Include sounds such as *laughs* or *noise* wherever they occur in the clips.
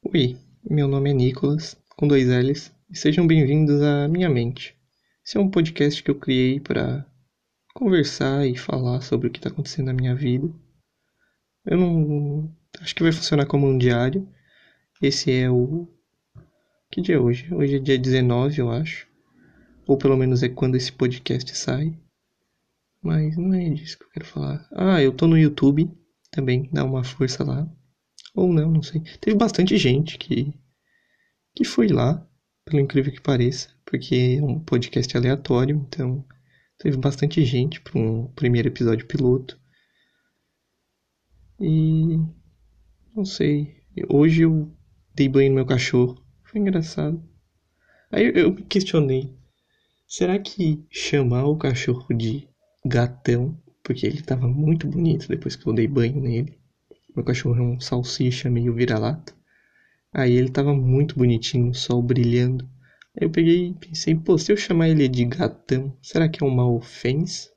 Oi, meu nome é Nicolas, com dois L's, e sejam bem-vindos à Minha Mente. Esse é um podcast que eu criei para conversar e falar sobre o que está acontecendo na minha vida. Eu não. Acho que vai funcionar como um diário. Esse é o. Que dia é hoje? Hoje é dia 19, eu acho. Ou pelo menos é quando esse podcast sai. Mas não é disso que eu quero falar. Ah, eu tô no YouTube também, dá uma força lá. Ou não, não sei. Teve bastante gente que, que foi lá, pelo incrível que pareça, porque é um podcast aleatório, então teve bastante gente para um primeiro episódio piloto. E não sei. Hoje eu dei banho no meu cachorro. Foi engraçado. Aí eu me questionei. Será que chamar o cachorro de gatão, porque ele tava muito bonito depois que eu dei banho nele, meu cachorro é um salsicha meio vira-lata. Aí ele tava muito bonitinho, o sol brilhando. Aí eu peguei e pensei, pô, se eu chamar ele de gatão, será que é uma ofensa?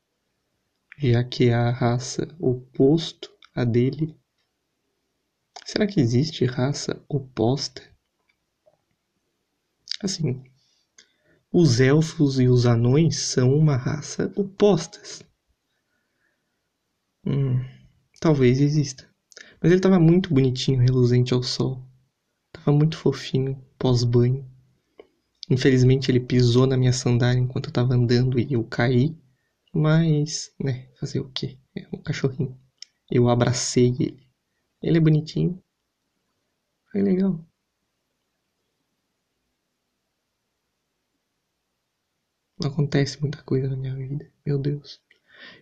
Já que é a raça oposto à dele. Será que existe raça oposta? Assim, os elfos e os anões são uma raça opostas. Hum, talvez exista. Mas ele tava muito bonitinho, reluzente ao sol. Tava muito fofinho, pós-banho. Infelizmente ele pisou na minha sandália enquanto eu tava andando e eu caí. Mas, né, fazer o quê? É um cachorrinho. Eu abracei ele. Ele é bonitinho. Foi legal. Não acontece muita coisa na minha vida. Meu Deus.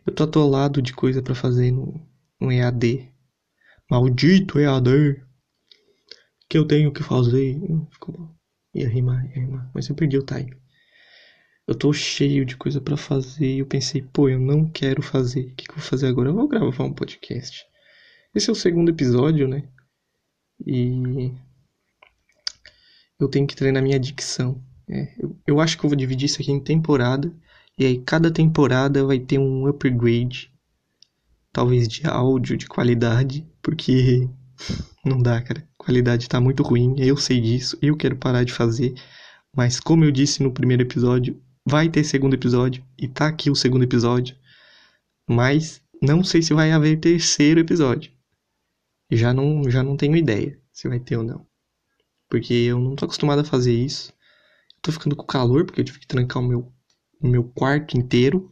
Eu tô atolado de coisa para fazer no, no EAD. Maldito EAD. Que eu tenho que fazer. Ficou bom. Ia rimar, ia rimar. Mas eu perdi o time. Eu tô cheio de coisa para fazer e eu pensei, pô, eu não quero fazer. O que, que eu vou fazer agora? Eu vou gravar um podcast. Esse é o segundo episódio, né? E eu tenho que treinar minha dicção. É, eu, eu acho que eu vou dividir isso aqui em temporada. E aí cada temporada vai ter um upgrade talvez de áudio, de qualidade, porque *laughs* não dá, cara. A qualidade tá muito ruim, eu sei disso, eu quero parar de fazer, mas como eu disse no primeiro episódio, vai ter segundo episódio e tá aqui o segundo episódio, mas não sei se vai haver terceiro episódio. Já não, já não tenho ideia se vai ter ou não. Porque eu não tô acostumado a fazer isso. Tô ficando com calor porque eu tive que trancar o meu, o meu quarto inteiro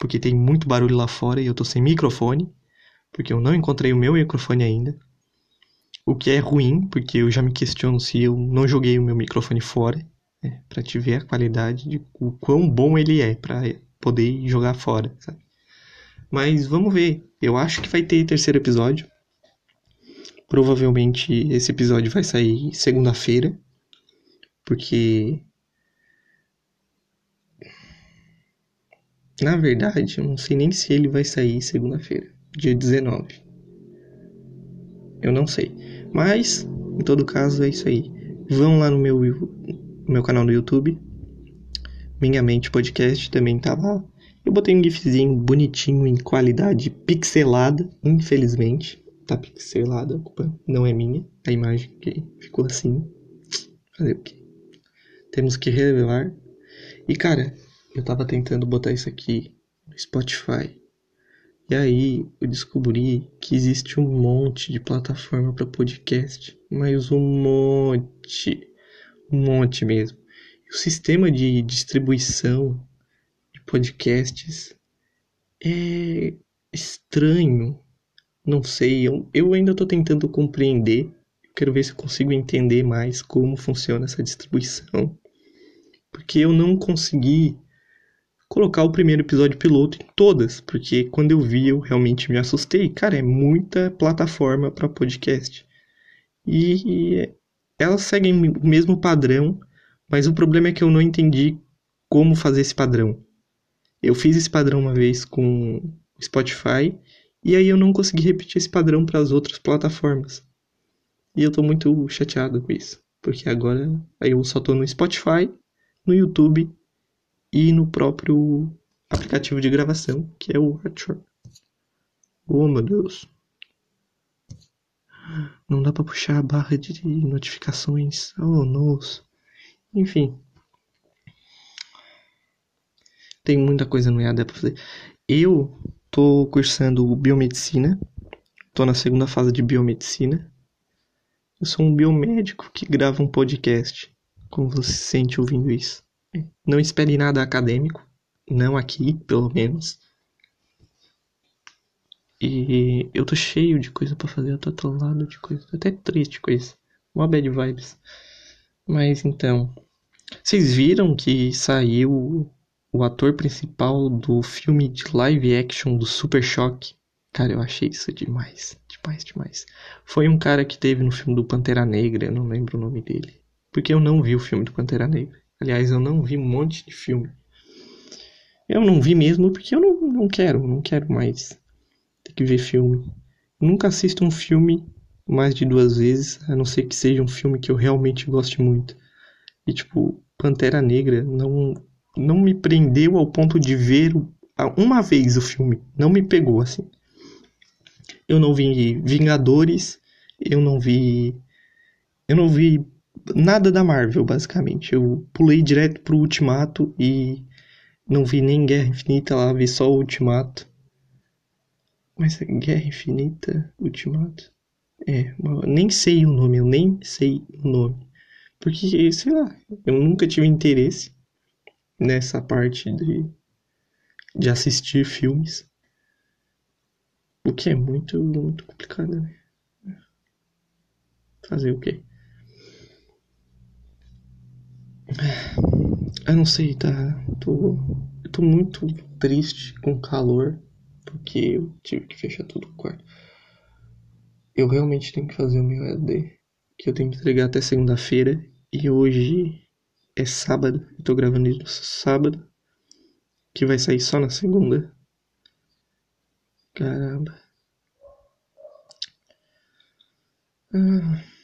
porque tem muito barulho lá fora e eu tô sem microfone, porque eu não encontrei o meu microfone ainda. O que é ruim, porque eu já me questiono se eu não joguei o meu microfone fora, né, para te ver a qualidade de o quão bom ele é para poder jogar fora, sabe? Mas vamos ver. Eu acho que vai ter terceiro episódio. Provavelmente esse episódio vai sair segunda-feira, porque Na verdade, eu não sei nem se ele vai sair segunda-feira, dia 19. Eu não sei. Mas, em todo caso, é isso aí. Vão lá no meu, meu canal no YouTube. Minha Mente Podcast também tá lá. Eu botei um gifzinho bonitinho em qualidade pixelada, infelizmente. Tá pixelada, a culpa não é minha. A imagem que ficou assim. Fazer o quê? Temos que revelar. E cara, eu tava tentando botar isso aqui no Spotify. E aí eu descobri que existe um monte de plataforma para podcast, mas um monte, um monte mesmo. E o sistema de distribuição de podcasts é estranho. Não sei, eu, eu ainda estou tentando compreender. Eu quero ver se eu consigo entender mais como funciona essa distribuição. Porque eu não consegui colocar o primeiro episódio piloto em todas, porque quando eu vi eu realmente me assustei. Cara, é muita plataforma para podcast. E elas seguem o mesmo padrão, mas o problema é que eu não entendi como fazer esse padrão. Eu fiz esse padrão uma vez com Spotify e aí eu não consegui repetir esse padrão para as outras plataformas. E eu tô muito chateado com isso, porque agora eu só tô no Spotify, no YouTube e no próprio aplicativo de gravação, que é o Archer. Oh, meu Deus. Não dá pra puxar a barra de notificações. Oh, nossa. Enfim. Tem muita coisa no EAD pra fazer. Eu tô cursando biomedicina. Tô na segunda fase de biomedicina. Eu sou um biomédico que grava um podcast. Como você se sente ouvindo isso? Não espere nada acadêmico. Não aqui, pelo menos. E eu tô cheio de coisa para fazer, eu tô atolado de coisa, tô até triste com isso. Uma bad vibes. Mas então, vocês viram que saiu o ator principal do filme de live action do Super Choque? Cara, eu achei isso demais, demais, demais. Foi um cara que teve no filme do Pantera Negra, eu não lembro o nome dele. Porque eu não vi o filme do Pantera Negra. Aliás, eu não vi um monte de filme. Eu não vi mesmo porque eu não, não quero, não quero mais ter que ver filme. Nunca assisto um filme mais de duas vezes, a não ser que seja um filme que eu realmente goste muito. E tipo, Pantera Negra não não me prendeu ao ponto de ver uma vez o filme, não me pegou assim. Eu não vi Vingadores, eu não vi eu não vi nada da Marvel, basicamente. Eu pulei direto pro Ultimato e não vi nem Guerra Infinita lá, vi só o Ultimato. Mas Guerra Infinita, Ultimato. É, nem sei o nome, eu nem sei o nome. Porque, sei lá, eu nunca tive interesse nessa parte de, de assistir filmes. O que é muito, muito complicado, né? Fazer o quê? Eu não sei, tá? Tô, eu tô muito triste com calor porque eu tive que fechar tudo o quarto. Eu realmente tenho que fazer o meu EAD, que eu tenho que entregar até segunda-feira, e hoje é sábado, eu tô gravando isso sábado, que vai sair só na segunda. Caramba. Ah.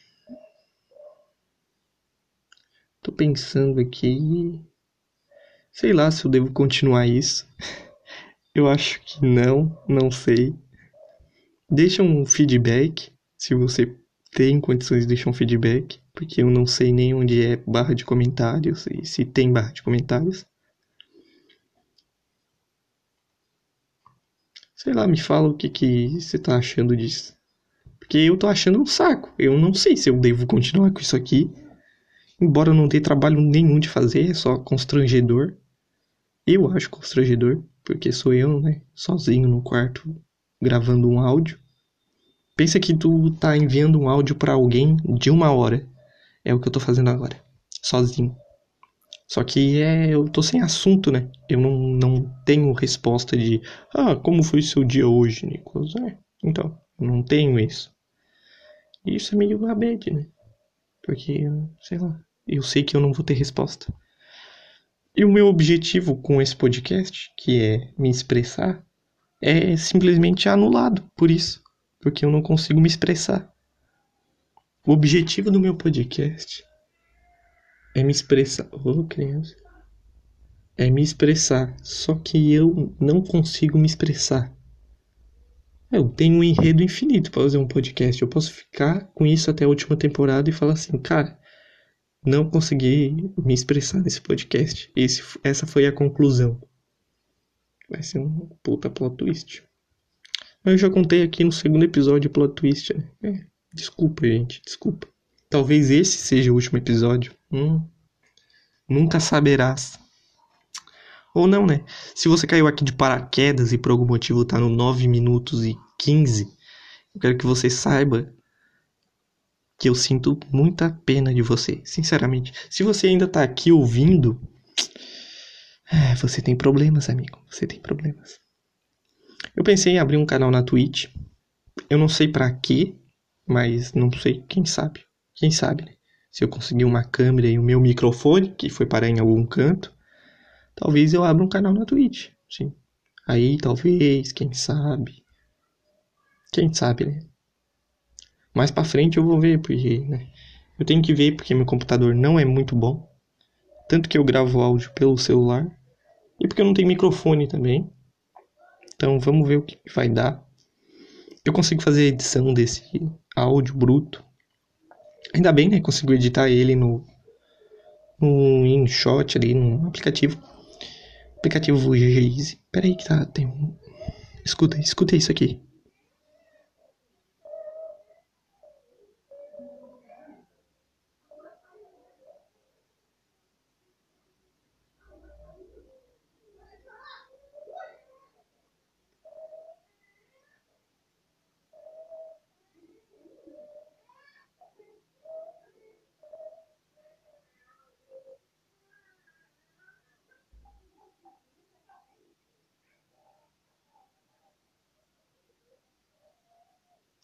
Tô pensando aqui. Sei lá se eu devo continuar isso. *laughs* Eu acho que não, não sei. Deixa um feedback, se você tem condições de deixar um feedback, porque eu não sei nem onde é barra de comentários e se tem barra de comentários. Sei lá, me fala o que, que você tá achando disso. Porque eu tô achando um saco. Eu não sei se eu devo continuar com isso aqui. Embora não tenha trabalho nenhum de fazer, é só constrangedor. Eu acho constrangedor porque sou eu, né, sozinho no quarto gravando um áudio. Pensa que tu tá enviando um áudio para alguém de uma hora. É o que eu tô fazendo agora, sozinho. Só que é, eu tô sem assunto, né? Eu não, não tenho resposta de Ah, como foi seu dia hoje, Nicolas? É, então, não tenho isso. Isso é meio abede, né? Porque, sei lá, eu sei que eu não vou ter resposta. E o meu objetivo com esse podcast, que é me expressar, é simplesmente anulado por isso, porque eu não consigo me expressar. O objetivo do meu podcast é me expressar. Ô, oh, criança. É me expressar, só que eu não consigo me expressar. Eu tenho um enredo infinito para fazer um podcast. Eu posso ficar com isso até a última temporada e falar assim, cara, não consegui me expressar nesse podcast. Esse, essa foi a conclusão. Vai ser um puta plot twist. Eu já contei aqui no segundo episódio plot twist, né? É, desculpa, gente, desculpa. Talvez esse seja o último episódio. Hum, nunca saberás. Ou não, né? Se você caiu aqui de paraquedas e por algum motivo tá no 9 minutos e 15, eu quero que você saiba que eu sinto muita pena de você, sinceramente. Se você ainda tá aqui ouvindo, é, você tem problemas, amigo. Você tem problemas. Eu pensei em abrir um canal na Twitch. Eu não sei para quê, mas não sei, quem sabe. Quem sabe, né? Se eu conseguir uma câmera e o meu microfone, que foi parar em algum canto, talvez eu abra um canal na Twitch, sim. Aí talvez, quem sabe. Quem sabe, né? Mais para frente eu vou ver, porque né, eu tenho que ver porque meu computador não é muito bom. Tanto que eu gravo áudio pelo celular e porque eu não tenho microfone também. Então vamos ver o que vai dar. Eu consigo fazer a edição desse áudio bruto. Ainda bem, né? Consigo editar ele no, no InShot ali, no aplicativo. Aplicativo Gaze. Pera aí que tá. Tem um. Escuta, escuta isso aqui.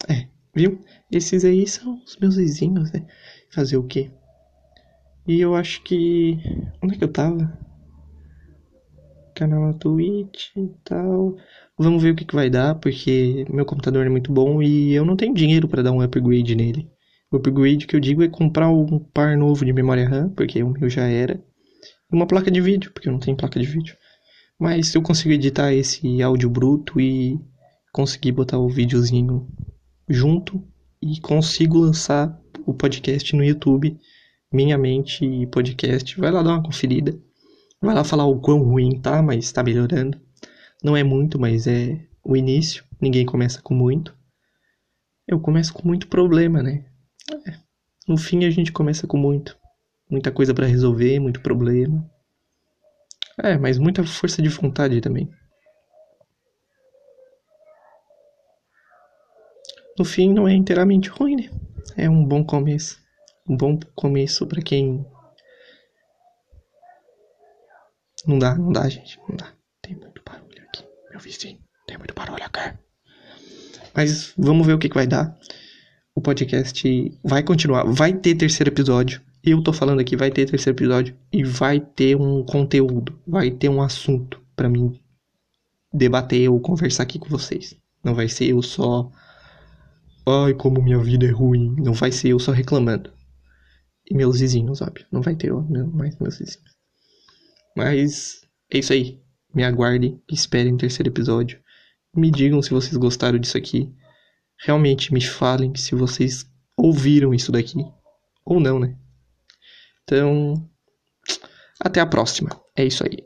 É, viu? Esses aí são os meus vizinhos, né? Fazer o quê? E eu acho que. Onde é que eu tava? Canal na Twitch e tal. Vamos ver o que, que vai dar, porque meu computador é muito bom e eu não tenho dinheiro para dar um upgrade nele. O upgrade que eu digo é comprar um par novo de memória RAM, porque o meu já era. E uma placa de vídeo, porque eu não tenho placa de vídeo. Mas se eu consigo editar esse áudio bruto e conseguir botar o videozinho junto e consigo lançar o podcast no YouTube, Minha Mente Podcast. Vai lá dar uma conferida. Vai lá falar o quão ruim tá, mas tá melhorando. Não é muito, mas é o início. Ninguém começa com muito. Eu começo com muito problema, né? É. No fim a gente começa com muito. Muita coisa para resolver, muito problema. É, mas muita força de vontade também. No fim não é inteiramente ruim, né? É um bom começo. Um bom começo para quem. Não dá, não dá, gente. Não dá. Tem muito barulho aqui. Meu vizinho. Tem muito barulho aqui. Mas vamos ver o que, que vai dar. O podcast vai continuar. Vai ter terceiro episódio. Eu tô falando aqui, vai ter terceiro episódio. E vai ter um conteúdo. Vai ter um assunto para mim debater ou conversar aqui com vocês. Não vai ser eu só Ai, como minha vida é ruim. Não vai ser eu só reclamando. E meus vizinhos, óbvio. Não vai ter eu, mais meus vizinhos. Mas é isso aí. Me aguardem, esperem o terceiro episódio. Me digam se vocês gostaram disso aqui. Realmente me falem se vocês ouviram isso daqui. Ou não, né? Então, até a próxima. É isso aí.